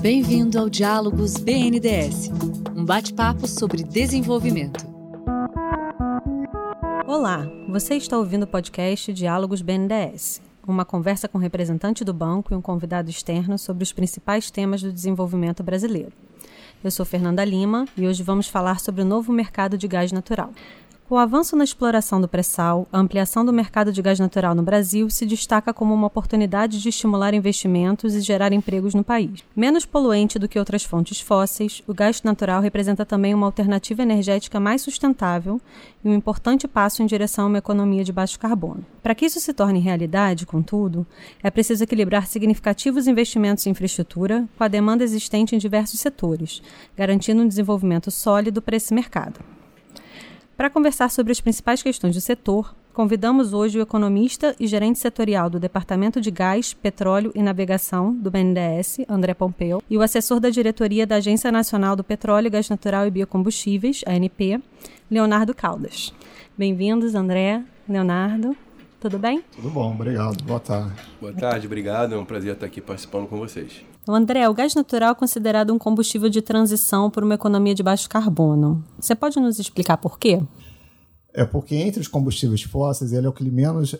Bem-vindo ao Diálogos BNDES, um bate-papo sobre desenvolvimento. Olá, você está ouvindo o podcast Diálogos BNDES, uma conversa com representante do banco e um convidado externo sobre os principais temas do desenvolvimento brasileiro. Eu sou Fernanda Lima e hoje vamos falar sobre o novo mercado de gás natural. O avanço na exploração do pré-sal, a ampliação do mercado de gás natural no Brasil se destaca como uma oportunidade de estimular investimentos e gerar empregos no país. Menos poluente do que outras fontes fósseis, o gás natural representa também uma alternativa energética mais sustentável e um importante passo em direção a uma economia de baixo carbono. Para que isso se torne realidade, contudo, é preciso equilibrar significativos investimentos em infraestrutura com a demanda existente em diversos setores, garantindo um desenvolvimento sólido para esse mercado. Para conversar sobre as principais questões do setor, convidamos hoje o economista e gerente setorial do Departamento de Gás, Petróleo e Navegação do BNDES, André Pompeu, e o assessor da diretoria da Agência Nacional do Petróleo, Gás Natural e Biocombustíveis, ANP, Leonardo Caldas. Bem-vindos, André, Leonardo. Tudo bem? Tudo bom, obrigado. Boa tarde. Boa tarde, obrigado. É um prazer estar aqui participando com vocês. Então, André, o gás natural é considerado um combustível de transição para uma economia de baixo carbono. Você pode nos explicar por quê? É porque entre os combustíveis fósseis ele é o que menos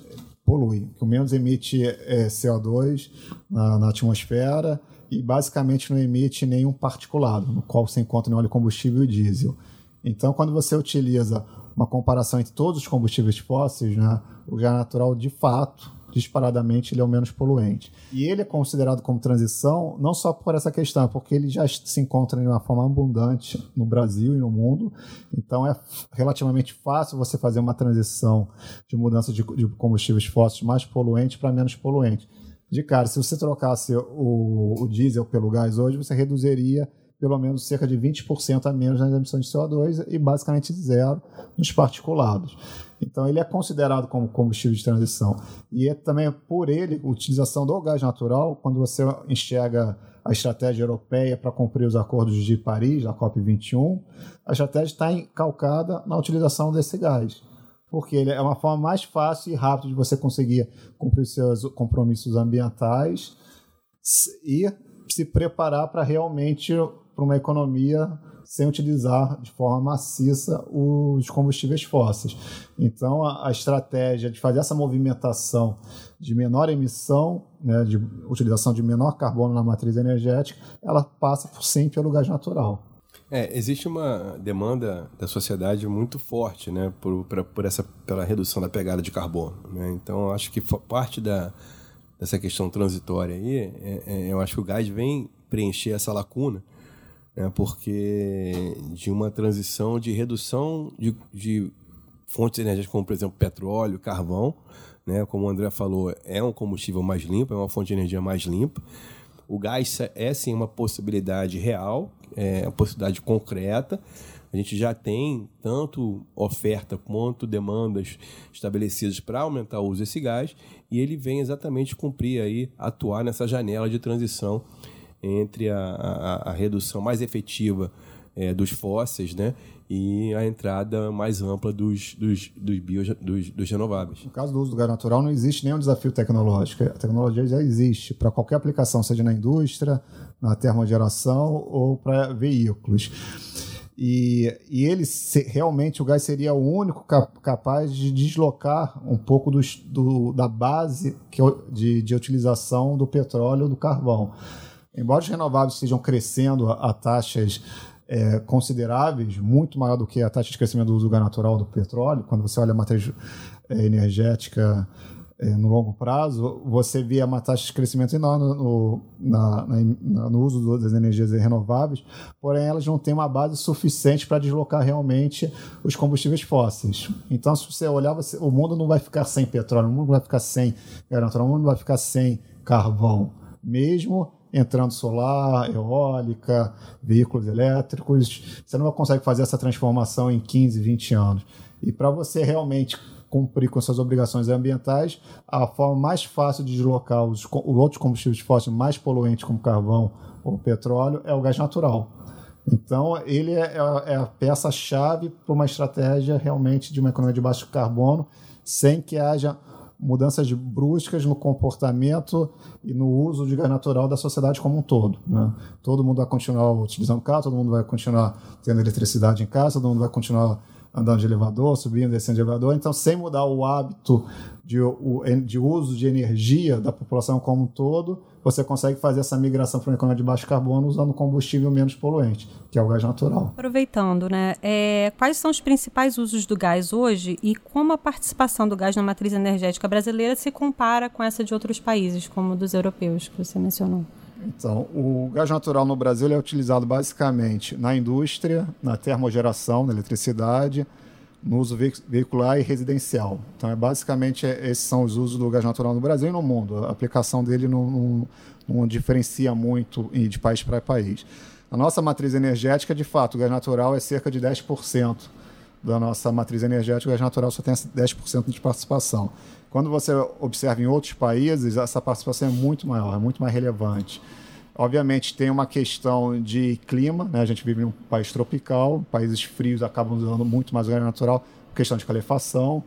polui, que menos emite é, CO2 na, na, atmosfera e basicamente não emite nenhum particulado, no qual se encontra no óleo combustível e diesel. Então, quando você utiliza uma comparação entre todos os combustíveis fósseis, né, o gás natural de fato disparadamente ele é o menos poluente. E ele é considerado como transição não só por essa questão, é porque ele já se encontra de uma forma abundante no Brasil e no mundo. Então é relativamente fácil você fazer uma transição de mudança de, de combustíveis fósseis mais poluentes para menos poluentes. De cara, se você trocasse o, o diesel pelo gás hoje, você reduziria pelo menos cerca de 20% a menos nas emissões de CO2 e basicamente zero nos particulados. Então ele é considerado como combustível de transição. E é também por ele, a utilização do gás natural, quando você enxerga a estratégia europeia para cumprir os acordos de Paris, a COP21, a estratégia está calcada na utilização desse gás. Porque ele é uma forma mais fácil e rápida de você conseguir cumprir seus compromissos ambientais e se preparar para realmente para uma economia sem utilizar de forma maciça os combustíveis fósseis. Então, a, a estratégia de fazer essa movimentação de menor emissão, né, de utilização de menor carbono na matriz energética, ela passa por sim pelo gás natural. É, existe uma demanda da sociedade muito forte, né, por, por, por essa pela redução da pegada de carbono, né? Então, acho que parte da dessa questão transitória aí, é, é, eu acho que o gás vem preencher essa lacuna né, porque de uma transição de redução de, de fontes energéticas, como por exemplo petróleo, carvão, né, como o André falou, é um combustível mais limpo, é uma fonte de energia mais limpa. O gás é sim uma possibilidade real, é uma possibilidade concreta. A gente já tem tanto oferta quanto demandas estabelecidas para aumentar o uso desse gás e ele vem exatamente cumprir aí, atuar nessa janela de transição entre a, a, a redução mais efetiva é, dos fósseis, né? E a entrada mais ampla dos, dos, dos, bio, dos, dos renováveis. No caso do uso do gás natural, não existe nenhum desafio tecnológico. A tecnologia já existe para qualquer aplicação, seja na indústria, na termogeração ou para veículos. E, e ele se, realmente o gás seria o único cap, capaz de deslocar um pouco do, do, da base que, de, de utilização do petróleo do carvão. Embora os renováveis estejam crescendo a, a taxas é, consideráveis, muito maior do que a taxa de crescimento do uso natural do petróleo, quando você olha a matriz é, energética é, no longo prazo, você vê uma taxa de crescimento enorme no, na, na, no uso das energias renováveis, porém elas não têm uma base suficiente para deslocar realmente os combustíveis fósseis. Então, se você olhar, você, o mundo não vai ficar sem petróleo, o mundo não vai ficar sem gás natural, o mundo não vai ficar sem carvão, mesmo entrando solar, eólica, veículos elétricos. Você não consegue fazer essa transformação em 15, 20 anos. E para você realmente cumprir com suas obrigações ambientais, a forma mais fácil de deslocar os, os outros combustíveis fósseis mais poluentes, como carvão ou petróleo, é o gás natural. Então, ele é, é, é a peça-chave para uma estratégia realmente de uma economia de baixo carbono, sem que haja mudanças bruscas no comportamento e no uso de gás natural da sociedade como um todo. Né? Todo mundo vai continuar utilizando carro, todo mundo vai continuar tendo eletricidade em casa, todo mundo vai continuar andando de elevador, subindo, descendo de elevador. Então, sem mudar o hábito de, de uso de energia da população como um todo, você consegue fazer essa migração para uma economia de baixo carbono usando combustível menos poluente, que é o gás natural. Aproveitando, né, é, quais são os principais usos do gás hoje e como a participação do gás na matriz energética brasileira se compara com essa de outros países, como dos europeus, que você mencionou? Então, o gás natural no Brasil é utilizado basicamente na indústria, na termogeração, na eletricidade, no uso veicular e residencial. Então, é, basicamente, é, esses são os usos do gás natural no Brasil e no mundo. A aplicação dele não, não, não diferencia muito de país para país. A nossa matriz energética, de fato, o gás natural é cerca de 10% da nossa matriz energética, o gás natural só tem 10% de participação. Quando você observa em outros países, essa participação é muito maior, é muito mais relevante. Obviamente tem uma questão de clima, né? a gente vive em um país tropical, países frios acabam usando muito mais gás natural, questão de calefação,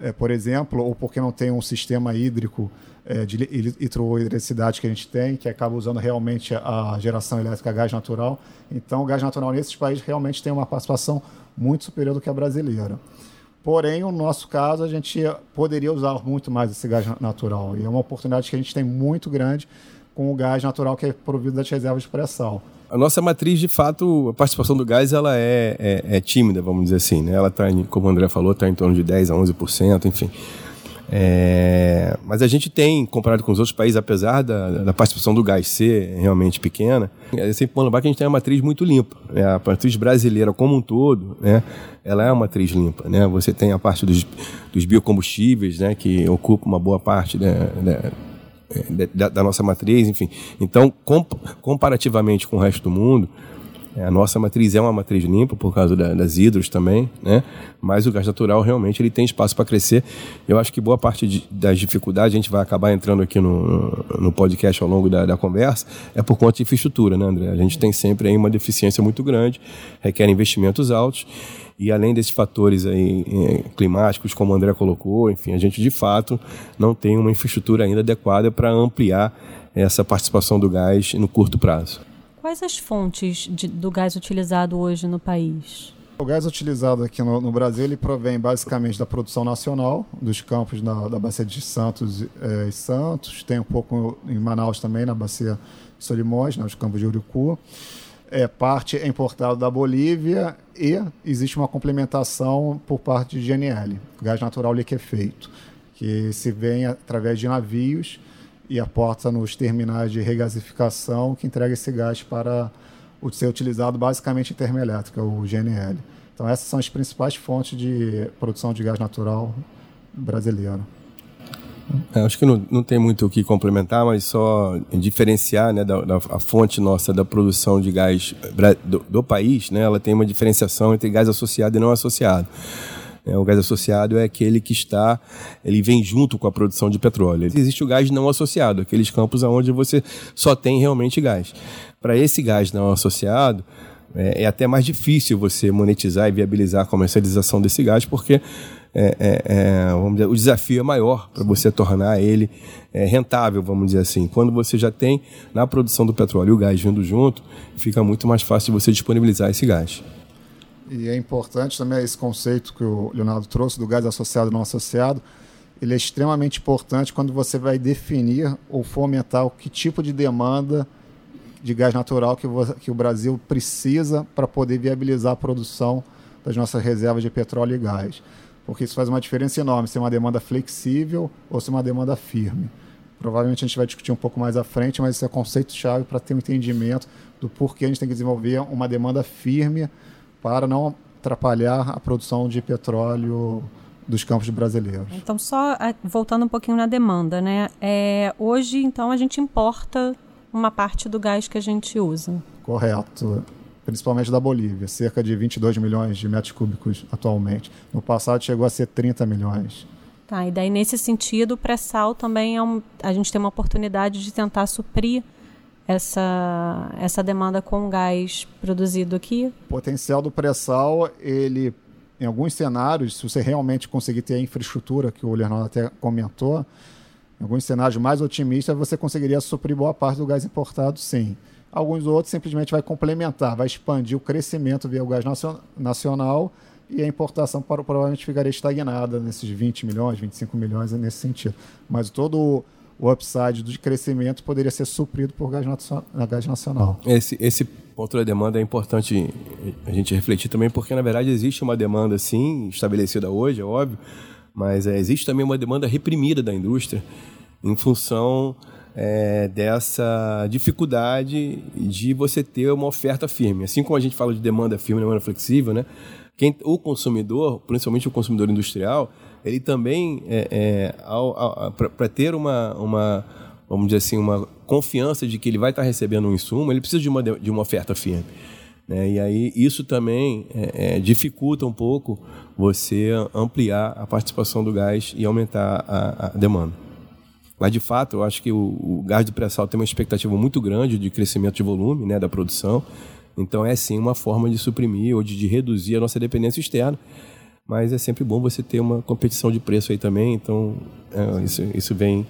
é, por exemplo, ou porque não tem um sistema hídrico é, de hidroeletricidade que a gente tem, que acaba usando realmente a geração elétrica a gás natural. Então, o gás natural nesses países realmente tem uma participação muito superior do que a brasileira. Porém, no nosso caso, a gente poderia usar muito mais esse gás natural. E é uma oportunidade que a gente tem muito grande com o gás natural que é provido das reservas de pré-sal. A nossa matriz, de fato, a participação do gás ela é, é, é tímida, vamos dizer assim. Né? Ela está, como o André falou, está em torno de 10% a 11%, enfim. É, mas a gente tem, comparado com os outros países, apesar da, da participação do gás ser realmente pequena, é sempre bom lembrar que a gente tem uma matriz muito limpa. Né? A matriz brasileira como um todo, né? ela é uma matriz limpa. Né? Você tem a parte dos, dos biocombustíveis, né? que ocupa uma boa parte né? Da, da, nossa matriz, enfim. Então, comparativamente com o resto do mundo, é, a nossa matriz é uma matriz limpa por causa da, das hidros também, né? Mas o gás natural realmente ele tem espaço para crescer. Eu acho que boa parte de, das dificuldades a gente vai acabar entrando aqui no, no podcast ao longo da, da, conversa é por conta de infraestrutura, né, André? A gente tem sempre aí uma deficiência muito grande, requer investimentos altos e além desses fatores aí climáticos, como o André colocou, enfim, a gente de fato não tem uma infraestrutura ainda adequada para ampliar essa participação do gás no curto prazo. Quais as fontes de, do gás utilizado hoje no país? O gás utilizado aqui no, no, Brasil ele provém basicamente da produção nacional, dos campos da, da Bacia de Santos é, e Santos, tem um pouco em Manaus também, na Bacia de Solimões, nos né, campos de Urucu é, parte é importado da Bolívia e existe uma complementação por parte de GNL, gás natural liquefeito, que se vem através de navios e aporta nos terminais de regasificação que entrega esse gás para ser utilizado basicamente em termoelétrica, o GNL. Então essas são as principais fontes de produção de gás natural brasileiro. É, acho que não, não tem muito o que complementar, mas só diferenciar né, da, da a fonte nossa da produção de gás do, do, país, né, ela tem uma diferenciação entre gás associado e não associado. É, o gás associado é aquele que está, ele vem junto com a produção de petróleo. Existe o gás não associado, aqueles campos onde você só tem realmente gás. Para esse gás não associado, é, é até mais difícil você monetizar e viabilizar a comercialização desse gás, porque é, é, é, vamos dizer, o desafio é maior para você tornar ele é, rentável, vamos dizer assim. Quando você já tem na produção do petróleo o gás vindo junto, fica muito mais fácil você disponibilizar esse gás. E é importante também esse conceito que o Leonardo trouxe do gás associado e não associado. Ele é extremamente importante quando você vai definir ou fomentar o que tipo de demanda de gás natural que, que o Brasil precisa para poder viabilizar a produção das nossas reservas de petróleo e gás porque isso faz uma diferença enorme se é uma demanda flexível ou se é uma demanda firme. Provavelmente a gente vai discutir um pouco mais à frente, mas isso é conceito-chave para ter um entendimento do porquê a gente tem que desenvolver uma demanda firme para não atrapalhar a produção de petróleo dos campos brasileiros. Então, só é, voltando um pouquinho na demanda, né? É, hoje, então, a gente importa uma parte do gás que a gente usa. Correto principalmente da Bolívia, cerca de 22 milhões de metros cúbicos atualmente. No passado chegou a ser 30 milhões. Tá, e daí nesse sentido, o pré-sal também é um, a gente tem uma oportunidade de tentar suprir essa, essa demanda com gás produzido aqui? O potencial do pré-sal, ele em alguns cenários, se você realmente conseguir ter a infraestrutura que o Leonardo até comentou, em alguns cenários mais otimistas, você conseguiria suprir boa parte do gás importado, sim. Alguns outros simplesmente vai complementar, vai expandir o crescimento via o gás nacional e a importação provavelmente ficaria estagnada nesses 20 milhões, 25 milhões, é nesse sentido. Mas todo o upside do crescimento poderia ser suprido por gás, gás nacional. Esse, esse ponto da demanda é importante a gente refletir também, porque na verdade existe uma demanda, sim, estabelecida hoje, é óbvio, mas é, existe também uma demanda reprimida da indústria em função é, dessa dificuldade de você ter uma oferta firme. Assim como a gente fala de demanda firme, demanda flexível, né? Quem, o consumidor, principalmente o consumidor industrial, ele também, é, é, para ter uma, uma, vamos dizer assim, uma confiança de que ele vai estar recebendo um insumo, ele precisa de uma, de uma oferta firme. Né? E aí isso também é, é, dificulta um pouco você ampliar a participação do gás e aumentar a, a demanda. Mas, de fato, eu acho que o, o gás do pré-sal tem uma expectativa muito grande de crescimento de volume né, da produção. Então, é sim uma forma de suprimir ou de, de reduzir a nossa dependência externa mas é sempre bom você ter uma competição de preço aí também, então é, isso, isso vem,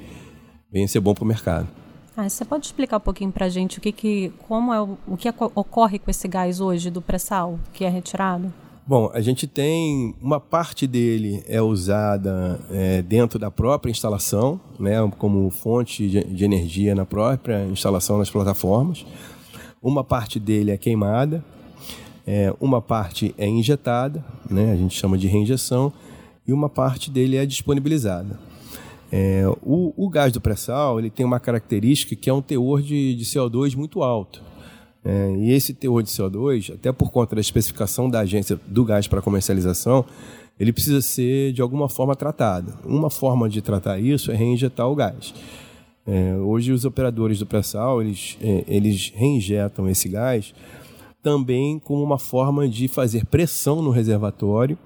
vem ser bom para o mercado. Ah, você pode explicar um pouquinho para a gente o que, que como é o, o que ocorre com esse gás hoje do pré-sal que é retirado? Bom, a gente tem uma parte dele é usada é, dentro da própria instalação, né, como fonte de, de energia na própria instalação nas plataformas. Uma parte dele é queimada, é, uma parte é injetada, né, a gente chama de reinjeção, e uma parte dele é disponibilizada. É, o, o, gás do pré-sal ele tem uma característica que é um teor de, de CO2 muito alto. É, e esse teor de CO2, até por conta da especificação da agência do gás para comercialização, ele precisa ser de alguma forma tratado. Uma forma de tratar isso é reinjetar o gás. É, hoje os operadores do pré-sal eles, é, eles reinjetam esse gás também como uma forma de fazer pressão no reservatório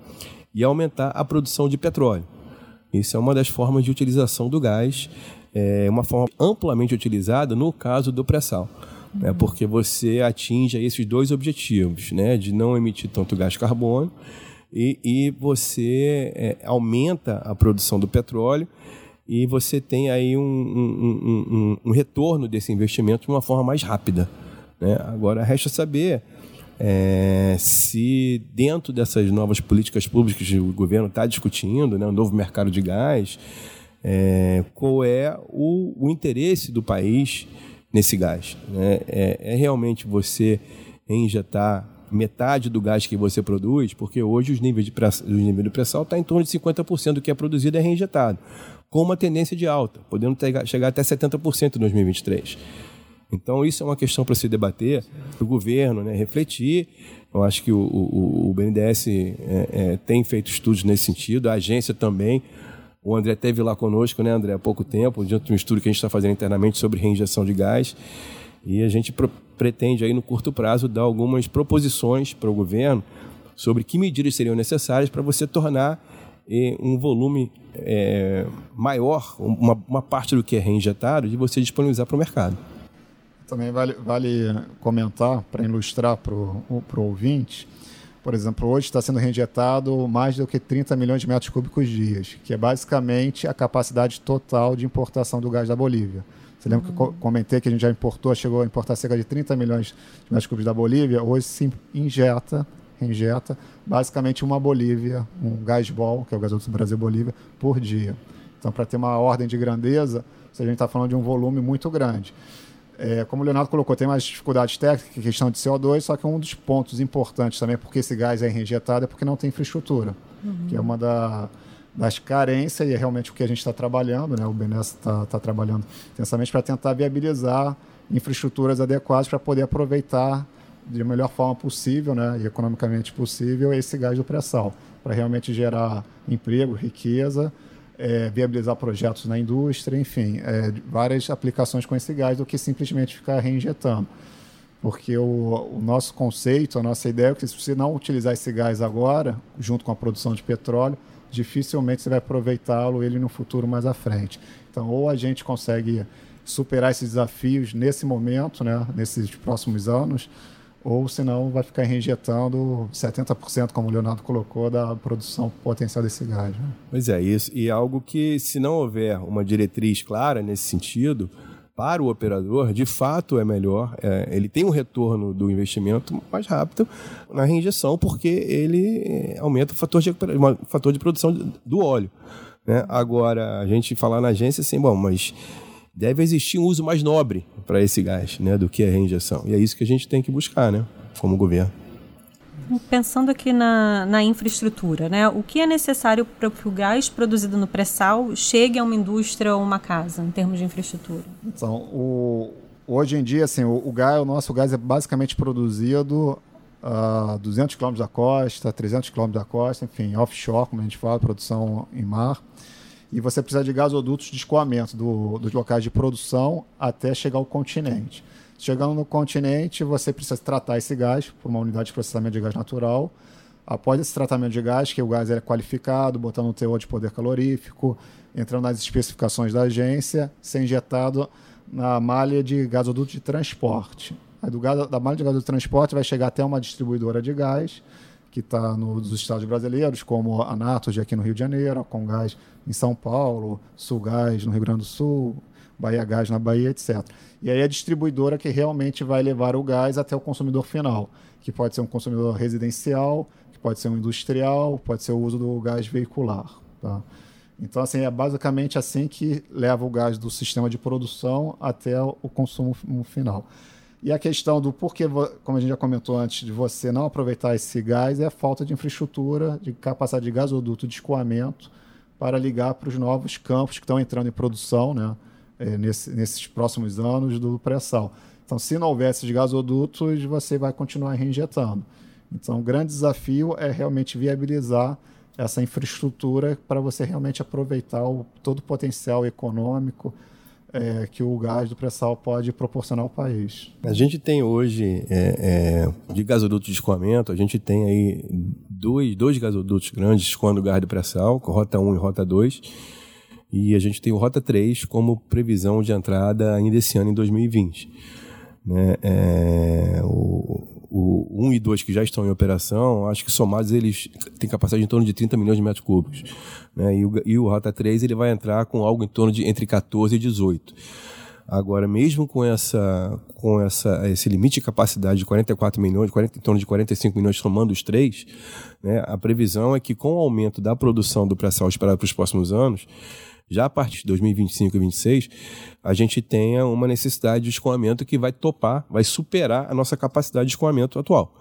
e aumentar a produção de petróleo. Isso é uma das formas de utilização do gás, é uma forma amplamente utilizada no caso do pré-sal. Né, uhum. porque você atinge esses dois objetivos, né, de não emitir tanto gás carbono e, e você é, aumenta a produção do petróleo e você tem aí um, um, um, um, retorno desse investimento de uma forma mais rápida. Né? Agora, resta saber é, se dentro dessas novas políticas públicas que o governo está discutindo, né, um novo mercado de gás, é, qual é o, o, interesse do país nesse gás. Né? É, é, realmente você injetar metade do gás que você produz, porque hoje os níveis, de pressa, os níveis do pré-sal está em torno de 50% do que é produzido é reinjetado, com uma tendência de alta, podendo ter, chegar até 70% em 2023. Então, isso é uma questão para se debater, para o governo né, refletir. Eu acho que o, o, o BNDES é, é, tem feito estudos nesse sentido, a agência também. O André teve lá conosco, né, André, há pouco tempo, diante de um estudo que a gente está fazendo internamente sobre reinjeção de gás. E a gente pretende, aí, no curto prazo, dar algumas proposições para o governo sobre que medidas seriam necessárias para você tornar eh, um volume é, maior, uma, uma parte do que é reinjetado, de você disponibilizar para o mercado. Também vale, vale comentar, para ilustrar para o ouvinte, por exemplo, hoje está sendo reinjetado mais do que 30 milhões de metros cúbicos dias, que é basicamente a capacidade total de importação do gás da Bolívia. Você lembra uhum. que eu comentei que a gente já importou, chegou a importar cerca de 30 milhões de metros cúbicos da Bolívia? Hoje se injeta, reinjeta, basicamente uma Bolívia, um gás bol, que é o gasoduto Brasil-Bolívia, por dia. Então, para ter uma ordem de grandeza, a gente está falando de um volume muito grande. É, como o Leonardo colocou, tem mais dificuldades técnicas, questão de CO2, só que um dos pontos importantes também, porque esse gás é reinjetado, é porque não tem infraestrutura, uhum. que é uma da, das carências e é realmente o que a gente está trabalhando, né? o BNDES está tá trabalhando intensamente para tentar viabilizar infraestruturas adequadas para poder aproveitar de melhor forma possível né? e economicamente possível esse gás do pré-sal, para realmente gerar emprego, riqueza, é, viabilizar projetos na indústria, enfim, é, várias aplicações com esse gás do que simplesmente ficar reinjetando. Porque o, o, nosso conceito, a nossa ideia é que se você não utilizar esse gás agora, junto com a produção de petróleo, dificilmente você vai aproveitá-lo ele no futuro mais à frente. Então, ou a gente consegue superar esses desafios nesse momento, né, nesses próximos anos, ou senão vai ficar reinjetando 70%, como o Leonardo colocou, da produção potencial desse gás. Né? Pois é, isso. E algo que, se não houver uma diretriz clara nesse sentido, para o operador, de fato é melhor. É, ele tem um retorno do investimento mais rápido na reinjeção, porque ele é, aumenta o fator de, fator de produção do óleo. Né? Agora, a gente falar na agência assim, bom, mas deve existir um uso mais nobre para esse gás né, do que a reinjeção. E é isso que a gente tem que buscar né, como governo. Pensando aqui na, na infraestrutura, né? o que é necessário para que o gás produzido no pré-sal chegue a uma indústria ou uma casa, em termos de infraestrutura? Então, o, hoje em dia, assim, o, o, gás, o nosso gás é basicamente produzido a 200 km da costa, 300 km da costa, enfim, offshore, como a gente fala, produção em mar. E você precisa de gasodutos de escoamento do, dos locais de produção até chegar ao continente. Chegando no continente, você precisa tratar esse gás por uma unidade de processamento de gás natural. Após esse tratamento de gás, que o gás é qualificado, botando um teor de poder calorífico, entrando nas especificações da agência, ser injetado na malha de gasoduto de transporte. Aí do gás, da malha de gasoduto de transporte vai chegar até uma distribuidora de gás, que está nos estados brasileiros, como a Natos aqui no Rio de Janeiro, a Congás em São Paulo, Sulgás no Rio Grande do Sul, Bahia Gás na Bahia, etc. E aí a distribuidora que realmente vai levar o gás até o consumidor final, que pode ser um consumidor residencial, que pode ser um industrial, pode ser o uso do gás veicular. Tá? Então, assim, é basicamente assim que leva o gás do sistema de produção até o consumo final. E a questão do porquê, como a gente já comentou antes, de você não aproveitar esse gás é a falta de infraestrutura, de capacidade de gasoduto de escoamento para ligar para os novos campos que estão entrando em produção, né? é, nesse, nesses próximos anos do pré-sal. Então, se não houver esses gasodutos, você vai continuar reinjetando. Então, o grande desafio é realmente viabilizar essa infraestrutura para você realmente aproveitar o, todo o potencial econômico é, que o gás do pré-sal pode proporcionar ao país. A gente tem hoje, é, é, de gasoduto de escoamento, a gente tem aí dois, dois gasodutos grandes escoando o gás do pré-sal, Rota 1 e Rota 2, e a gente tem o Rota 3 como previsão de entrada ainda esse ano, em 2020. Né? É, o, o 1 e 2 que já estão em operação, acho que somados eles têm capacidade de em torno de 30 milhões de metros cúbicos. Né? E, o, e o Rota 3 ele vai entrar com algo em torno de entre 14 e 18. Agora, mesmo com essa, com essa, esse limite de capacidade de 44 milhões, 40, em torno de 45 milhões, somando os três, né, a previsão é que com o aumento da produção do pré-sal esperado para os próximos anos, já a partir de 2025 e 2026, a gente tenha uma necessidade de escoamento que vai topar, vai superar a nossa capacidade de escoamento atual.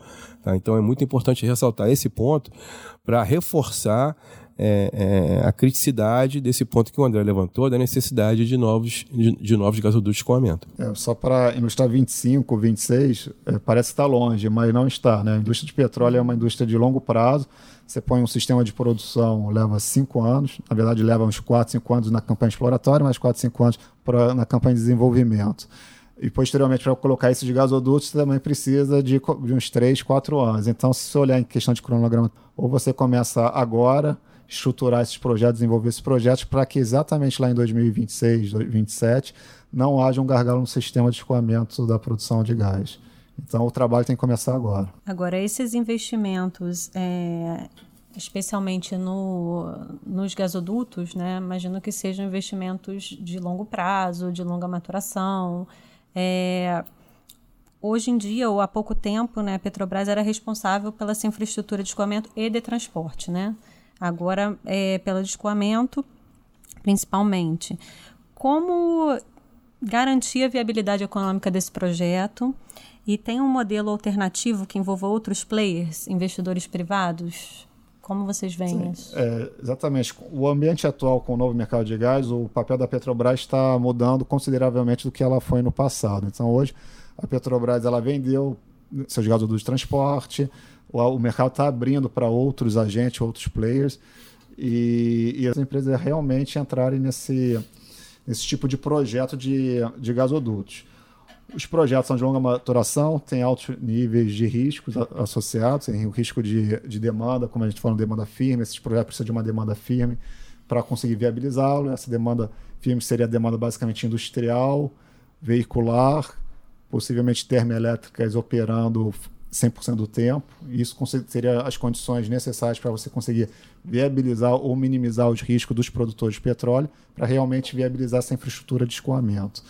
Tá? Então é muito importante ressaltar esse ponto para reforçar é, é, a criticidade desse ponto que o André levantou, da necessidade de novos, de, de novos gasodutos de escoamento. É, só para ilustrar 25, 26, é, parece estar longe, mas não está. Né? A indústria de petróleo é uma indústria de longo prazo, você põe um sistema de produção, leva cinco anos, na verdade leva uns quatro, cinco anos na campanha exploratória, mais quatro, cinco anos pra, na campanha de desenvolvimento. E posteriormente, para colocar isso de gasodutos, você também precisa de, de uns três, quatro anos. Então, se você olhar em questão de cronograma, ou você começa agora, estruturar esses projetos, desenvolver esses projetos, para que exatamente lá em 2026, 2027, não haja um gargalo no sistema de escoamento da produção de gás. Então o trabalho tem que começar agora. Agora, esses investimentos, é, especialmente no, nos gasodutos, né, imagino que sejam investimentos de longo prazo, de longa maturação. É, hoje em dia, ou há pouco tempo, né, a Petrobras era responsável pela infraestrutura de escoamento e de transporte. Né? Agora, é pelo escoamento, principalmente. Como garantir a viabilidade econômica desse projeto? E tem um modelo alternativo que envolva outros players, investidores privados? Como vocês veem isso? É, exatamente. O ambiente atual com o novo mercado de gás, o papel da Petrobras está mudando consideravelmente do que ela foi no passado. Então, hoje, a Petrobras ela vendeu seus gasodutos de transporte, o, o mercado está abrindo para outros agentes, outros players, e, e as empresas realmente entrarem nesse, nesse tipo de projeto de, de gasodutos. Os projetos são de longa maturação, tem altos níveis de riscos associados, tem o risco de, de demanda, como a gente falou, demanda firme. Esses projetos precisam de uma demanda firme para conseguir viabilizá-lo. Essa demanda firme seria a demanda basicamente industrial, veicular, possivelmente termoelétricas operando 100% do tempo. Isso seria as condições necessárias para você conseguir viabilizar ou minimizar os riscos dos produtores de petróleo para realmente viabilizar essa infraestrutura de escoamento.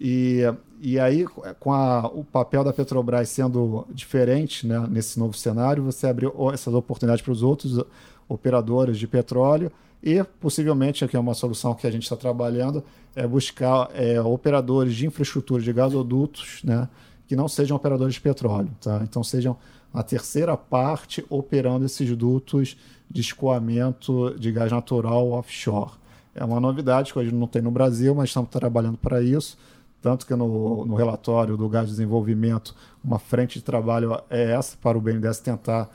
E, e aí, com a, o papel da Petrobras sendo diferente né, nesse novo cenário, você abriu essas oportunidades para os outros operadores de petróleo e, possivelmente, aqui é uma solução que a gente está trabalhando, é buscar é, operadores de infraestrutura de gasodutos né, que não sejam operadores de petróleo. Tá? Então, sejam a terceira parte operando esses dutos de escoamento de gás natural offshore. É uma novidade que a gente não tem no Brasil, mas estamos trabalhando para isso. Tanto que no, no relatório do Gás de Desenvolvimento, uma frente de trabalho é essa para o BNDES tentar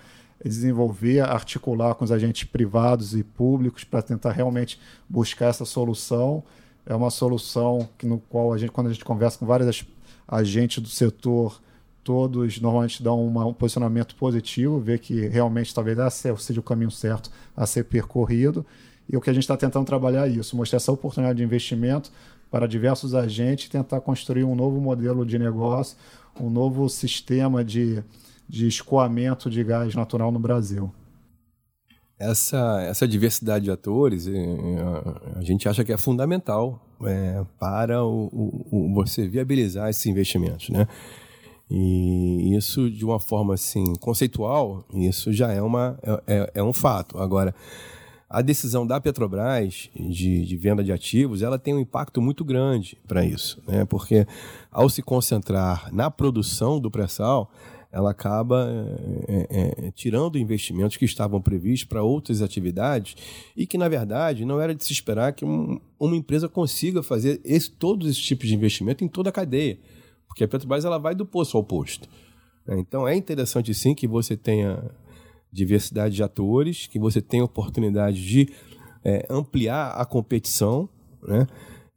desenvolver, articular com os agentes privados e públicos para tentar realmente buscar essa solução. É uma solução que, no qual a gente, quando a gente conversa com vários agentes do setor, todos normalmente dão uma, um posicionamento positivo, vê que realmente talvez esse seja o caminho certo a ser percorrido. E o que a gente está tentando trabalhar é isso, mostrar essa oportunidade de investimento para diversos agentes, tentar construir um novo modelo de negócio, um novo sistema de, de escoamento de gás natural no Brasil. Essa, essa diversidade de atores, é, é, a gente acha que é fundamental é, para o, o, o, você viabilizar esses investimentos, né? E isso, de uma forma assim conceitual, isso já é, uma, é, é, é um fato. Agora, a decisão da Petrobras de, de, venda de ativos ela tem um impacto muito grande para isso, né? porque ao se concentrar na produção do pré-sal, ela acaba é, é, tirando investimentos que estavam previstos para outras atividades e que, na verdade, não era de se esperar que um, uma empresa consiga fazer esse, todos esses tipos de investimento em toda a cadeia, porque a Petrobras ela vai do poço ao posto. Né? Então, é interessante sim que você tenha diversidade de atores, que você tem oportunidade de é, ampliar a competição, né?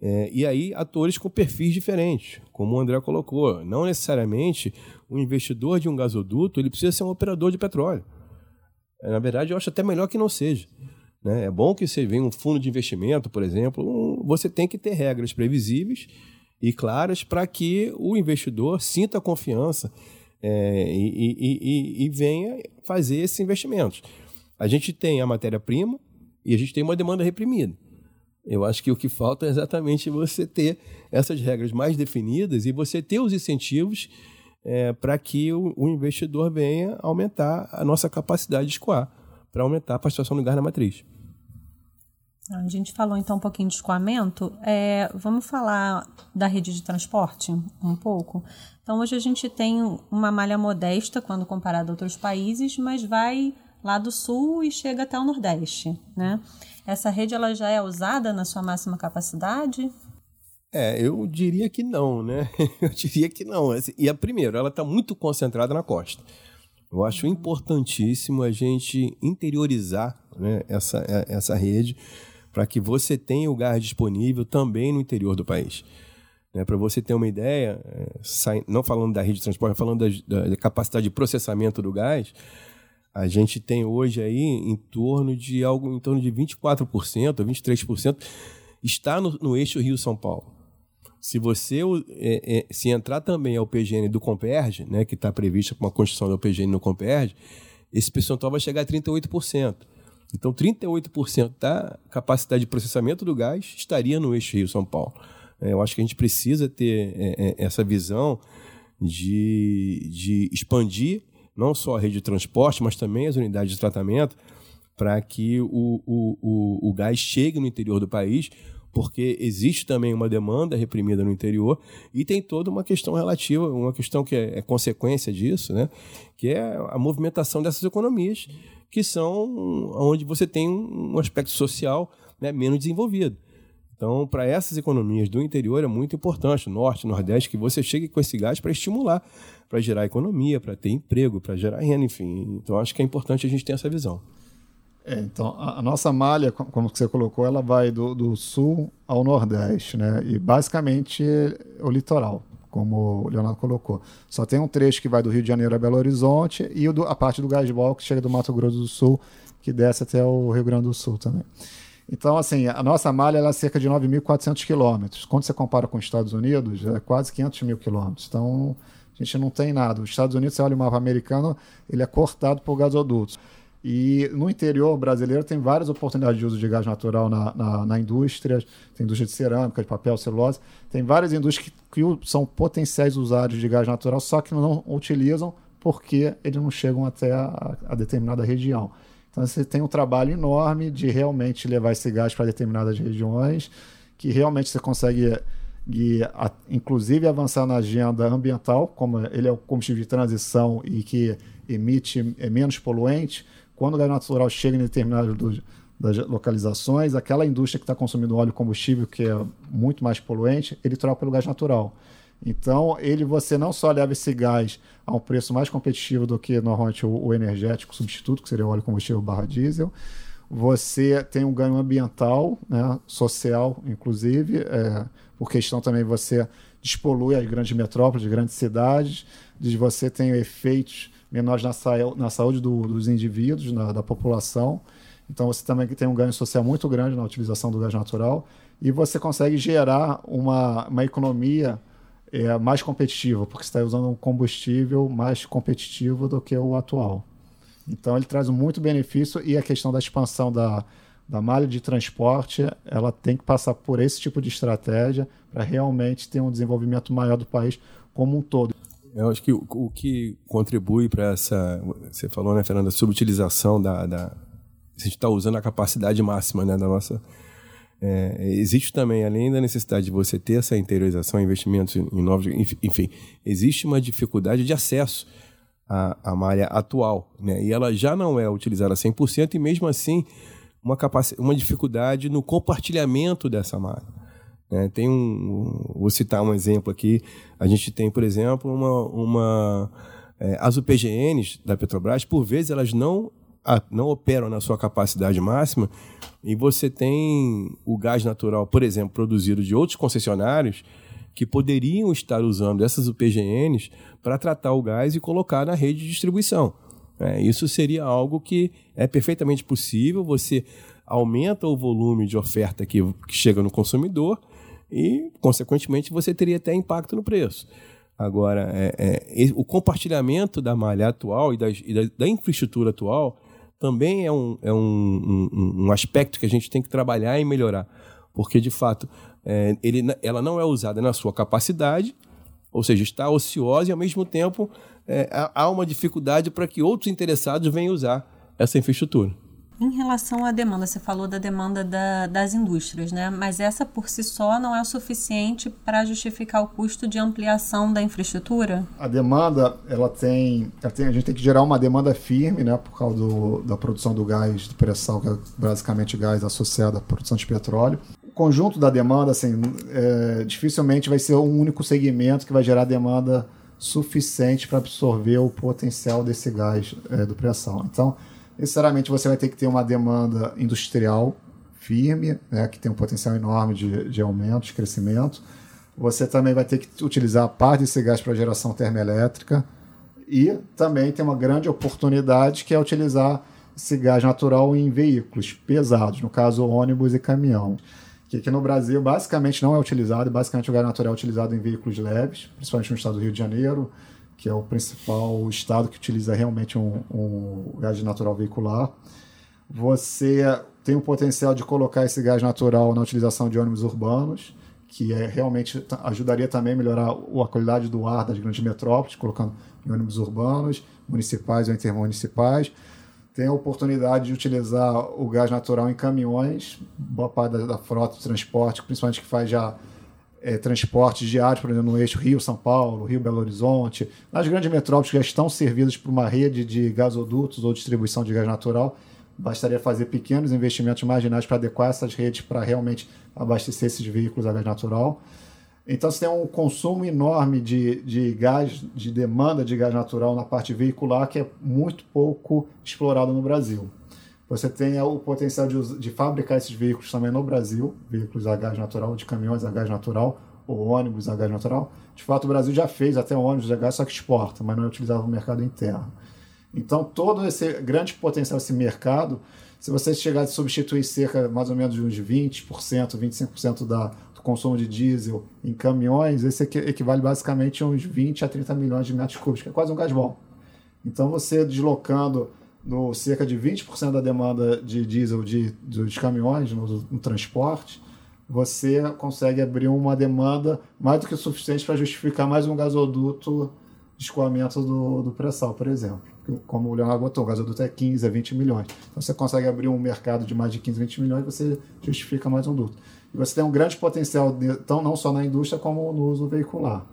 É, e aí, atores com perfis diferentes, como o André colocou. Não necessariamente o investidor de um gasoduto ele precisa ser um operador de petróleo. É, na verdade, eu acho até melhor que não seja. Né? É bom que você venha um fundo de investimento, por exemplo, um, você tem que ter regras previsíveis e claras para que o investidor sinta confiança é, e, e, e, e, venha fazer esses investimentos. A gente tem a matéria-prima e a gente tem uma demanda reprimida. Eu acho que o que falta é exatamente você ter essas regras mais definidas e você ter os incentivos é, para que o, o, investidor venha aumentar a nossa capacidade de escoar, para aumentar a participação do gás na matriz. A gente falou então um pouquinho de escoamento. É, vamos falar da rede de transporte um pouco. Então, hoje a gente tem uma malha modesta quando comparado a outros países, mas vai lá do sul e chega até o nordeste, né? Essa rede ela já é usada na sua máxima capacidade? É, eu diria que não, né? Eu diria que não. E a primeira, ela está muito concentrada na costa. Eu acho importantíssimo a gente interiorizar né, essa, é, essa rede para que você tenha o gás disponível também no interior do país. Né, Para você ter uma ideia, é, não falando da rede de transporte, falando da, da, capacidade de processamento do gás, a gente tem hoje aí em torno de algo em torno de 24%, 23% está no, no eixo Rio-São Paulo. Se você é, é, se entrar também ao PGN do Comperge, né, que está prevista uma construção do PGN no Comperge, esse percentual vai chegar a 38%. Então, 38% da capacidade de processamento do gás estaria no eixo Rio-São Paulo. É, eu acho que a gente precisa ter é, é, essa visão de, de expandir não só a rede de transporte, mas também as unidades de tratamento, para que o, o, o, o gás chegue no interior do país, porque existe também uma demanda reprimida no interior e tem toda uma questão relativa, uma questão que é, consequência disso, né? que é a movimentação dessas economias, que são onde você tem um aspecto social né, menos desenvolvido. Então, para essas economias do interior é muito importante, norte, nordeste, que você chegue com esse gás para estimular, para gerar economia, para ter emprego, para gerar renda, enfim. Então, acho que é importante a gente ter essa visão. É, então, a, nossa malha, como você colocou, ela vai do, do sul ao nordeste, né? E basicamente é o litoral, como o Leonardo colocou. Só tem um trecho que vai do Rio de Janeiro a Belo Horizonte e a parte do Gasbol que chega do Mato Grosso do Sul, que desce até o Rio Grande do Sul também. Então, assim, a nossa malha é cerca de 9.400 quilômetros. Quando você compara com os Estados Unidos, é quase 500 mil quilômetros. Então, a gente não tem nada. Os Estados Unidos, você olha o mapa americano, ele é cortado por gasodutos. E no interior brasileiro tem várias oportunidades de uso de gás natural na, na, na indústria, tem indústria de cerâmica, de papel, celulose, tem várias indústrias que, que são potenciais usuários de gás natural, só que não utilizam porque eles não chegam até a, a determinada região. Então você tem um trabalho enorme de realmente levar esse gás para determinadas regiões, que realmente você consegue, inclusive, avançar na agenda ambiental, como ele é o combustível de transição e que emite é menos poluente. Quando o gás natural chega em determinadas das localizações, aquela indústria que está consumindo óleo combustível, que é muito mais poluente, ele troca pelo gás natural. Então, ele você não só leva esse gás a um preço mais competitivo do que normalmente o, o energético substituto, que seria o óleo combustível barra diesel, você tem um ganho ambiental, né, social, inclusive, é, por questão também você despolui as grandes metrópoles, as grandes cidades, de você tem efeitos menores na, sa na saúde do, dos indivíduos, na, da população. Então você também tem um ganho social muito grande na utilização do gás natural e você consegue gerar uma, uma economia é mais competitivo, porque você está usando um combustível mais competitivo do que o atual. Então ele traz muito benefício e a questão da expansão da, da malha de transporte, ela tem que passar por esse tipo de estratégia para realmente ter um desenvolvimento maior do país como um todo. Eu acho que o, o que contribui para essa, você falou, né, Fernanda, subutilização da, da a gente está usando a capacidade máxima né, da nossa é, existe também, além da necessidade de você ter essa interiorização, investimentos em novos. Enfim, existe uma dificuldade de acesso à, à malha atual. Né? E ela já não é utilizada 100%, e mesmo assim, uma, capac... uma dificuldade no compartilhamento dessa malha. É, tem um, vou citar um exemplo aqui. A gente tem, por exemplo, uma, uma é, as UPGNs da Petrobras, por vezes elas não não operam na sua capacidade máxima e você tem o gás natural, por exemplo, produzido de outros concessionários que poderiam estar usando essas UPGNs para tratar o gás e colocar na rede de distribuição. É, isso seria algo que é perfeitamente possível. Você aumenta o volume de oferta que, que chega no consumidor e, consequentemente, você teria até impacto no preço. Agora, é, é, o compartilhamento da malha atual e, das, e da, da infraestrutura atual também é, um, é um, um, um, aspecto que a gente tem que trabalhar e melhorar. Porque, de fato, é, ele, ela não é usada na sua capacidade, ou seja, está ociosa e, ao mesmo tempo, é, há uma dificuldade para que outros interessados venham usar essa infraestrutura. Em relação à demanda, você falou da demanda da, das indústrias, né? Mas essa por si só não é o suficiente para justificar o custo de ampliação da infraestrutura? A demanda, ela tem, ela tem, a gente tem que gerar uma demanda firme, né? Por causa do, da produção do gás de pressão, que é basicamente gás associado à produção de petróleo. O conjunto da demanda, assim, é, dificilmente vai ser um único segmento que vai gerar demanda suficiente para absorver o potencial desse gás é, do pressão. Então, necessariamente você vai ter que ter uma demanda industrial firme, né, que tem um potencial enorme de, de aumento, de crescimento. Você também vai ter que utilizar parte desse gás para geração termoelétrica e também tem uma grande oportunidade que é utilizar esse gás natural em veículos pesados, no caso ônibus e caminhão, que aqui no Brasil basicamente não é utilizado, basicamente o gás natural é utilizado em veículos leves, principalmente no estado do Rio de Janeiro, que é o principal estado que utiliza realmente um, um gás natural veicular. Você tem o potencial de colocar esse gás natural na utilização de ônibus urbanos, que é, realmente ajudaria também a melhorar a qualidade do ar das grandes metrópoles, colocando em ônibus urbanos, municipais ou intermunicipais. Tem a oportunidade de utilizar o gás natural em caminhões, boa parte da, da frota de transporte, principalmente que faz já é, transportes diários, por exemplo, no eixo Rio-São Paulo, Rio-Belo Horizonte, nas grandes metrópoles que já estão servidas por uma rede de gasodutos ou distribuição de gás natural, bastaria fazer pequenos investimentos marginais para adequar essas redes para realmente abastecer esses veículos a gás natural. Então, você tem um consumo enorme de, de gás, de demanda de gás natural na parte veicular, que é muito pouco explorado no Brasil. Você tem o potencial de, de fabricar esses veículos também no Brasil, veículos a gás natural, de caminhões a gás natural, ou ônibus a gás natural. De fato, o Brasil já fez até ônibus a gás, só que exporta, mas não é utilizado no mercado interno. Então, todo esse grande potencial, esse mercado, se você chegar a substituir cerca mais ou menos de uns 20%, 25% da, do consumo de diesel em caminhões, esse equivale basicamente a uns 20 a 30 milhões de metros cúbicos, que é quase um gás bom. Então, você deslocando no cerca de 20% da demanda de diesel de, dos caminhões no, no transporte, você consegue abrir uma demanda mais do que suficiente para justificar mais um gasoduto de escoamento do, do pré-sal, por exemplo. Como o Leonardo botou, o gasoduto é 15 a 20 milhões. Então você consegue abrir um mercado de mais de 15, 20 milhões você justifica mais um duto. E você tem um grande potencial, então, não só na indústria, como no uso veicular.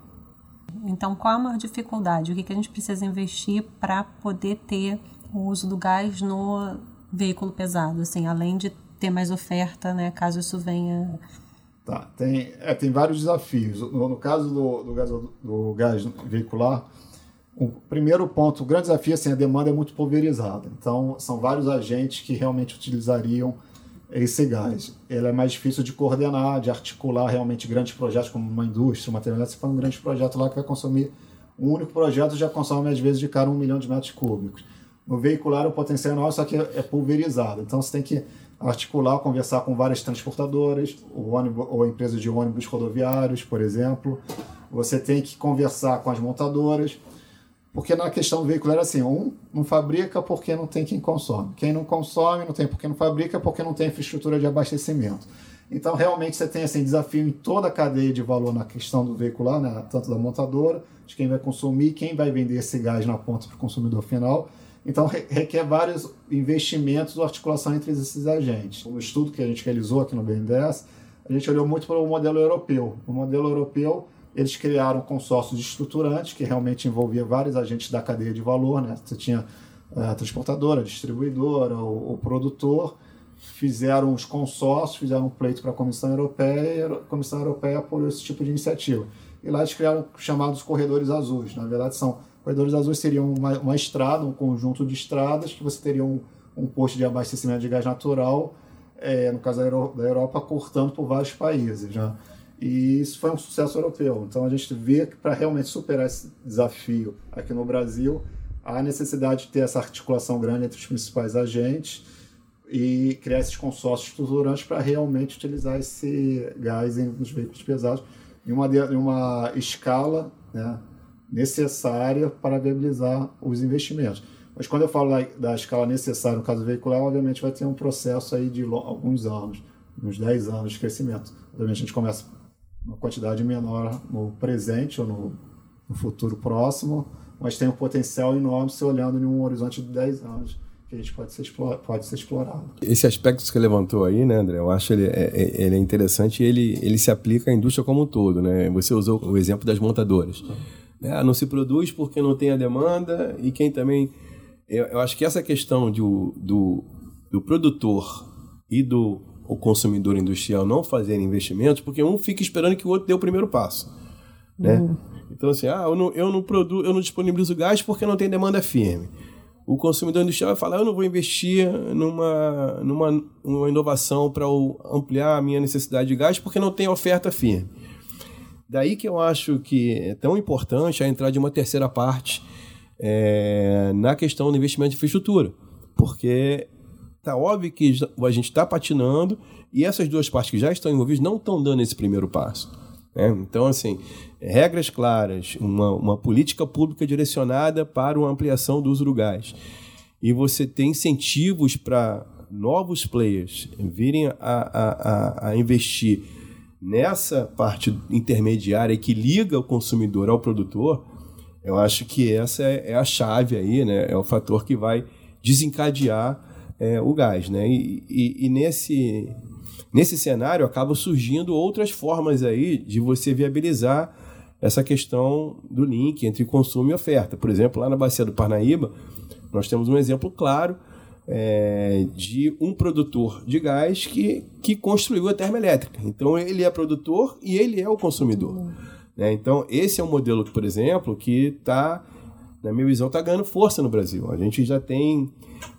Então, qual a maior dificuldade? O que, que a gente precisa investir para poder ter o uso do gás no veículo pesado, assim, além de ter mais oferta, né, caso isso venha. Tá, tem, é, tem vários desafios. No, no caso do, do, gás, do gás veicular, o primeiro ponto, o grande desafio assim, a demanda é muito pulverizada. Então, são vários agentes que realmente utilizariam esse gás. Ele é mais difícil de coordenar, de articular realmente grandes projetos como uma indústria, uma terminal. Se for um grande projeto lá que vai consumir, um único projeto já consome às vezes de cara um milhão de metros cúbicos. No veicular o potencial é enorme, só que é pulverizado. Então você tem que articular, conversar com várias transportadoras, ou, ônibus, ou empresas de ônibus rodoviários, por exemplo. Você tem que conversar com as montadoras, porque na questão era assim, um não fabrica porque não tem quem consome. Quem não consome não tem porque não fabrica, porque não tem infraestrutura de abastecimento. Então, realmente, você tem assim, desafio em toda a cadeia de valor na questão do veicular, né? tanto da montadora, de quem vai consumir, quem vai vender esse gás na ponta para o consumidor final, então, requer vários investimentos ou articulação entre esses agentes. No estudo que a gente realizou aqui no BNDES, a gente olhou muito para o modelo europeu. No modelo europeu, eles criaram consórcios estruturantes, que realmente envolvia vários agentes da cadeia de valor. Né? Você tinha a transportadora, a distribuidora, o, o produtor, fizeram os consórcios, fizeram um pleito para a Comissão Europeia, a Comissão Europeia apoiou esse tipo de iniciativa. E lá eles criaram chamados corredores azuis. Na verdade, são Corredores azuis seriam uma, uma, estrada, um conjunto de estradas que você teria um, um posto de abastecimento de gás natural, é, no caso da, Euro, da Europa, cortando por vários países. Né? E isso foi um sucesso europeu. Então a gente vê que para realmente superar esse desafio aqui no Brasil, há necessidade de ter essa articulação grande entre os principais agentes e criar esses consórcios estruturantes para realmente utilizar esse gás em, nos veículos pesados em uma, em uma escala né, necessária para viabilizar os investimentos. Mas quando eu falo da, escala necessária no caso veicular, obviamente vai ter um processo aí de alguns anos, uns 10 anos de crescimento. Obviamente a gente começa uma quantidade menor no presente ou no, no futuro próximo, mas tem um potencial enorme se olhando em um horizonte de 10 anos que a gente pode ser, pode ser explorado. Esse aspecto que você levantou aí, né, André, eu acho ele é, é, ele é interessante e ele, ele se aplica à indústria como um todo. Né? Você usou o exemplo das montadoras. Né? Não se produz porque não tem a demanda e quem também. Eu, eu acho que essa questão de, do, do produtor e do o consumidor industrial não fazerem investimentos, porque um fica esperando que o outro dê o primeiro passo. Né? Uhum. Então, assim, ah, eu não, eu não produzo, eu não disponibilizo gás porque não tem demanda firme. O consumidor industrial vai falar, eu não vou investir numa, numa, numa inovação para ampliar a minha necessidade de gás porque não tem oferta firme. Daí que eu acho que é tão importante a entrar de uma terceira parte é, na questão do investimento de infraestrutura. Porque tá óbvio que a gente está patinando e essas duas partes que já estão envolvidas não estão dando esse primeiro passo. Né? Então, assim, regras claras, uma, uma política pública direcionada para uma ampliação do uso do gás. E você tem incentivos para novos players virem a, a, a, a investir nessa parte intermediária que liga o consumidor ao produtor, eu acho que essa é, é a chave aí, né? É o fator que vai desencadear é, o gás, né? E, e, e, nesse, nesse cenário acabam surgindo outras formas aí de você viabilizar essa questão do link entre consumo e oferta. Por exemplo, lá na Bacia do Parnaíba, nós temos um exemplo claro é, de um produtor de gás que, que construiu a termoelétrica. Então ele é produtor e ele é o consumidor. Né? Então esse é um modelo, por exemplo, que está, na minha visão, está ganhando força no Brasil. A gente já tem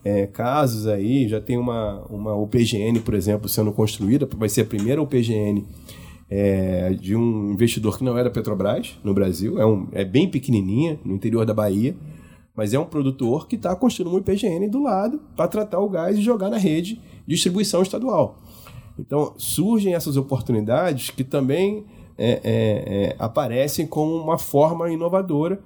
é, casos aí, já tem uma, uma UPGN, por exemplo, sendo construída, vai ser a primeira UPGN é, de um investidor que não era Petrobras no Brasil, é, um, é bem pequenininha, no interior da Bahia, Mas é um produtor que está construindo um IPGN do lado para tratar o gás e jogar na rede de distribuição estadual. Então, surgem essas oportunidades que também é, é, é, aparecem como uma forma inovadora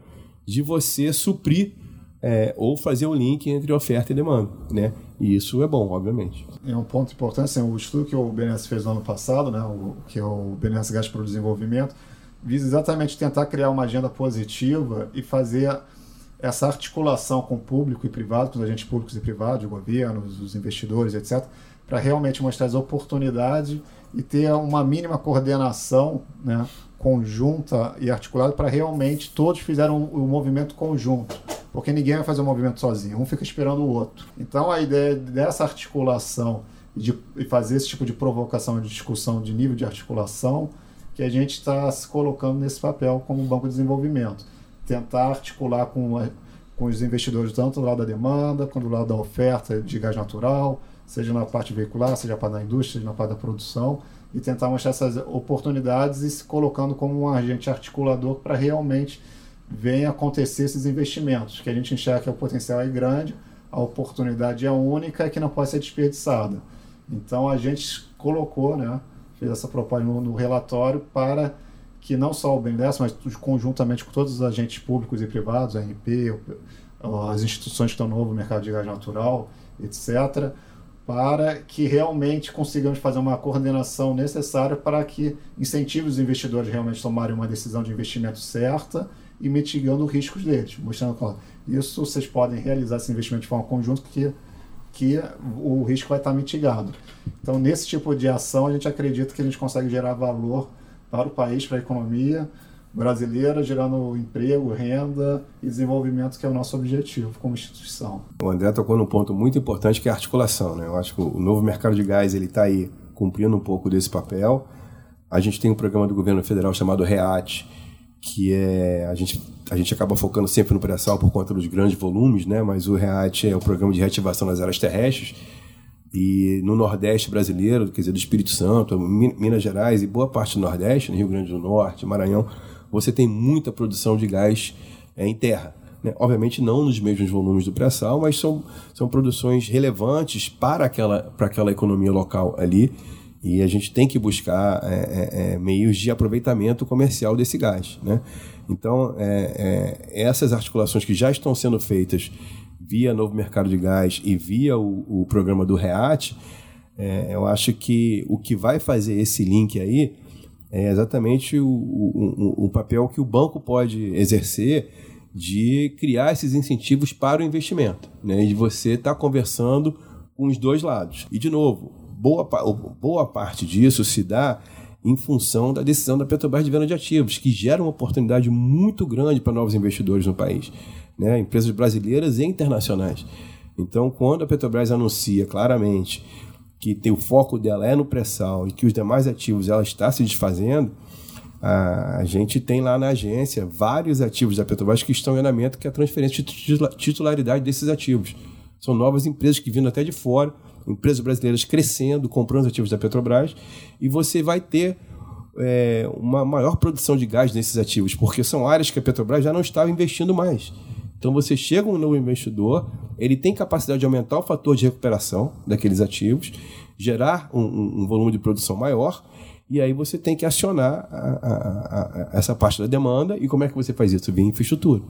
de você suprir é, ou fazer o link entre oferta e demanda, né? E isso é bom, obviamente. É um ponto importante, assim, o estudo que o BNS fez no ano passado, né, o, que é o BNS Gás para o Desenvolvimento, visa exatamente tentar criar uma agenda positiva e fazer essa articulação com público e privado, com os agentes públicos e privados, governos, os investidores, etc., para realmente mostrar as oportunidades e ter uma mínima coordenação né, conjunta e articulada para realmente todos fizeram o movimento conjunto. Porque ninguém vai fazer o um movimento sozinho, um fica esperando o outro. Então a ideia dessa articulação e de fazer esse tipo de provocação de discussão de nível de articulação que a gente está se colocando nesse papel como Banco de Desenvolvimento tentar articular com, com os investidores, tanto do lado da demanda, quanto do lado da oferta de gás natural, seja na parte veicular, seja na indústria, seja na parte da produção, e tentar mostrar essas oportunidades e se colocando como um agente articulador para realmente venha acontecer esses investimentos, que a gente enxerga que o potencial é grande, a oportunidade é única e que não pode ser desperdiçada. Então a gente colocou, né, fez essa proposta no, no relatório para que não só o BNDES, mas conjuntamente com todos os agentes públicos e privados, a ANP, as instituições que estão no novo mercado de gás natural, etc., para que realmente consigamos fazer uma coordenação necessária para que incentive os investidores realmente tomarem uma decisão de investimento certa e mitigando os riscos deles, mostrando que isso vocês podem realizar esse investimento de forma conjunta que que o risco vai estar mitigado. Então, nesse tipo de ação, a gente acredita que a gente consegue gerar valor para o país, para a economia brasileira, gerando emprego, renda e desenvolvimento, que é o nosso objetivo como instituição. O André tocou num ponto muito importante que é a articulação. Né? Eu acho que o novo mercado de gás ele está aí cumprindo um pouco desse papel. A gente tem um programa do governo federal chamado REAT, que é a gente a gente acaba focando sempre no pré-sal por conta dos grandes volumes, né? Mas o REAT é o programa de reativação das áreas terrestres e no Nordeste brasileiro, quer dizer, do Espírito Santo, Minas Gerais e boa parte do Nordeste, no Rio Grande do Norte, Maranhão, você tem muita produção de gás é, em terra. Né? Obviamente não nos mesmos volumes do pré-sal, mas são, são produções relevantes para aquela, para aquela economia local ali. E a gente tem que buscar é, é, é meios de aproveitamento comercial desse gás. Né? Então, é, é, essas articulações que já estão sendo feitas via Novo Mercado de Gás e via o, o programa do REAT, é, eu acho que o que vai fazer esse link aí é exatamente o, o, o papel que o banco pode exercer de criar esses incentivos para o investimento, né? de você estar tá conversando com os dois lados. E, de novo, boa, boa parte disso se dá em função da decisão da Petrobras de venda de ativos, que gera uma oportunidade muito grande para novos investidores no país né, empresas brasileiras e internacionais. Então, quando a Petrobras anuncia claramente que tem, o foco dela é no pré-sal e que os demais ativos ela está se desfazendo, a, gente tem lá na agência vários ativos da Petrobras que estão em andamento, que é a transferência de titularidade desses ativos. São novas empresas que vindo até de fora, empresas brasileiras crescendo, comprando ativos da Petrobras, e você vai ter é, uma maior produção de gás nesses ativos, porque são áreas que a Petrobras já não estava investindo mais. Então você chega um novo investidor, ele tem capacidade de aumentar o fator de recuperação daqueles ativos, gerar um, um, um volume de produção maior, e aí você tem que acionar a, a, a, essa parte da demanda. E como é que você faz isso? Via infraestrutura.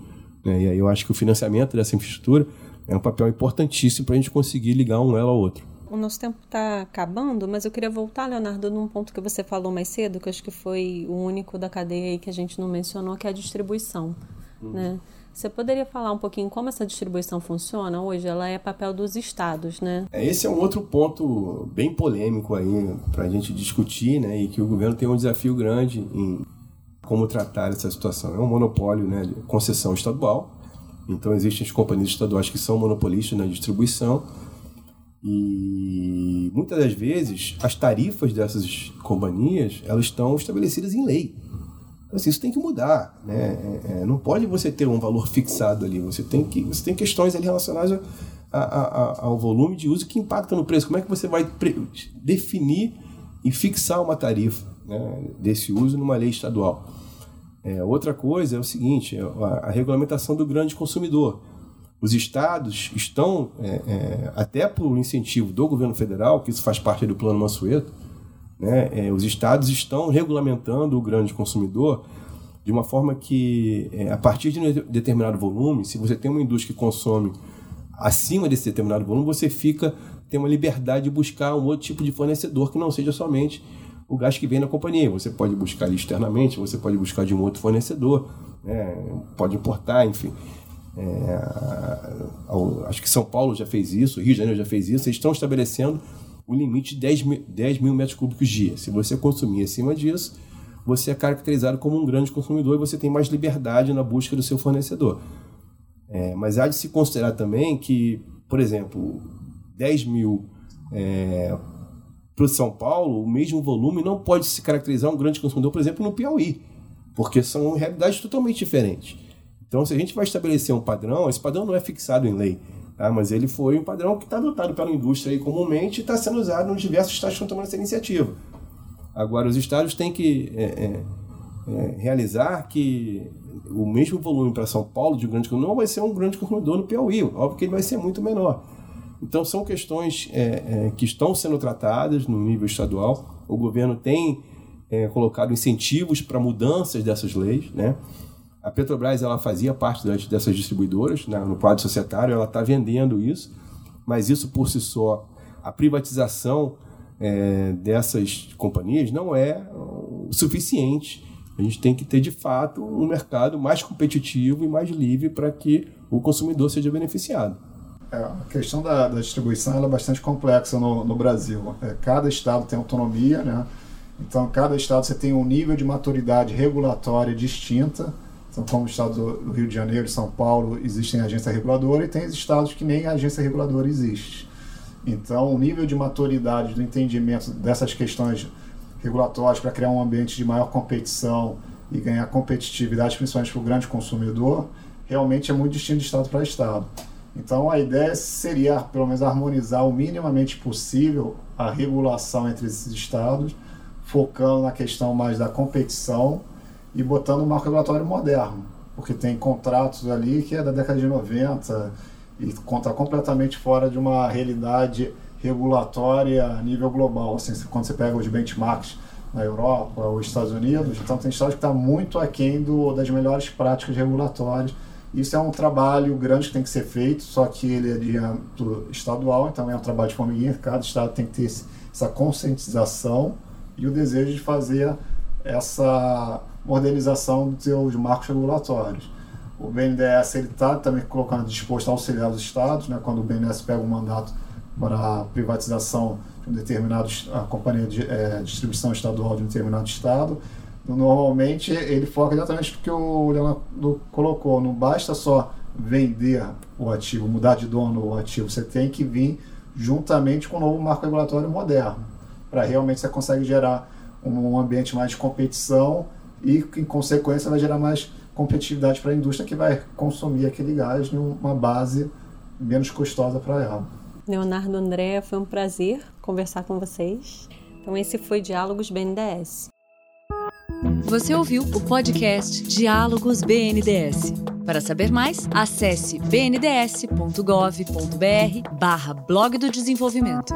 Né? E aí eu acho que o financiamento dessa infraestrutura é um papel importantíssimo para a gente conseguir ligar um elo ao outro. O nosso tempo está acabando, mas eu queria voltar, Leonardo, num ponto que você falou mais cedo, que acho que foi o único da cadeia aí que a gente não mencionou, que é a distribuição. Uhum. Né? Você poderia falar um pouquinho como essa distribuição funciona hoje? Ela é papel dos estados, né? É, esse é um outro ponto bem polêmico aí para a gente discutir, né? E que o governo tem um desafio grande em como tratar essa situação. É um monopólio, né? Concessão estadual. Então existem as companhias estaduais que são monopolistas na distribuição e muitas das vezes as tarifas dessas companhias elas estão estabelecidas em lei. Assim, isso tem que mudar, né? É, é, não pode você ter um valor fixado ali. Você tem que você tem questões ali relacionadas a, a, a, ao volume de uso que impacta no preço. Como é que você vai definir e fixar uma tarifa né, desse uso numa lei estadual? É, outra coisa é o seguinte: é a, regulamentação do grande consumidor. Os estados estão, é, até por incentivo do governo federal, que isso faz parte do plano Mansueto, né, é, os estados estão regulamentando o grande consumidor de uma forma que, é, a partir de um determinado volume, se você tem uma indústria que consome acima desse determinado volume, você fica tem uma liberdade de buscar um outro tipo de fornecedor que não seja somente o gás que vem na companhia. Você pode buscar externamente, você pode buscar de um outro fornecedor, né? pode importar, enfim. É, acho que São Paulo já fez isso, Rio de Janeiro já fez isso. Eles estão estabelecendo o limite de 10 mil, 10 mil metros cúbicos dia. Se você consumir acima disso, você é caracterizado como um grande consumidor e você tem mais liberdade na busca do seu fornecedor. É, mas há de se considerar também que, por exemplo, 10 mil é, para o São Paulo, o mesmo volume não pode se caracterizar um grande consumidor, por exemplo, no Piauí, porque são realidades totalmente diferentes. Então, se a gente vai estabelecer um padrão, esse padrão não é fixado em lei, tá? mas ele foi um padrão que está adotado pela indústria aí comumente e está sendo usado nos diversos estados que estão tomando essa iniciativa. Agora, os estados têm que é, é, é, realizar que o mesmo volume para São Paulo de um grande consumidor não vai ser um grande consumidor no Piauí, óbvio que ele vai ser muito menor. Então, são questões é, é, que estão sendo tratadas no nível estadual. O governo tem é, colocado incentivos para mudanças dessas leis. Né? A Petrobras ela fazia parte dessas distribuidoras, né? no quadro societário, ela está vendendo isso, mas isso por si só, a privatização é, dessas companhias não é o suficiente. A gente tem que ter, de fato, um mercado mais competitivo e mais livre para que o consumidor seja beneficiado. É, a questão da, da distribuição é bastante complexa no, no Brasil. É, cada estado tem autonomia, né? Então, cada estado você tem um nível de maturidade regulatória distinta. Então, como o estado do Rio de Janeiro São Paulo existem agência reguladora e tem estados que nem agência reguladora existe. Então, o nível de maturidade do entendimento dessas questões regulatórias para criar um ambiente de maior competição e ganhar competitividade, principalmente para o grande consumidor, realmente é muito distinto de estado para estado. Então a ideia seria, pelo menos, harmonizar o minimamente possível a regulação entre esses estados, focando na questão mais da competição e botando um marco regulatório moderno, porque tem contratos ali que é da década de 90 e está completamente fora de uma realidade regulatória a nível global. Assim, quando você pega os benchmarks na Europa ou Estados Unidos, então tem estados que está muito aquém do, das melhores práticas regulatórias isso é um trabalho grande que tem que ser feito, só que ele é de âmbito estadual, então é um trabalho de formiguinha. Cada estado tem que ter essa conscientização e o desejo de fazer essa modernização dos seus marcos regulatórios. O BNDES está também colocando disposto a auxiliar os estados, né, quando o BNDES pega um mandato para privatização de um determinado a companhia de é, distribuição estadual de um determinado estado, Normalmente ele foca exatamente no que o Leonardo colocou. Não basta só vender o ativo, mudar de dono o ativo. Você tem que vir juntamente com o novo marco regulatório moderno. Para realmente você consegue gerar um ambiente mais de competição e, em consequência, vai gerar mais competitividade para a indústria que vai consumir aquele gás numa base menos custosa para ela. Leonardo André, foi um prazer conversar com vocês. Então, esse foi Diálogos BNDES. Você ouviu o podcast Diálogos BNDS. Para saber mais, acesse bnds.gov.br barra blog do desenvolvimento.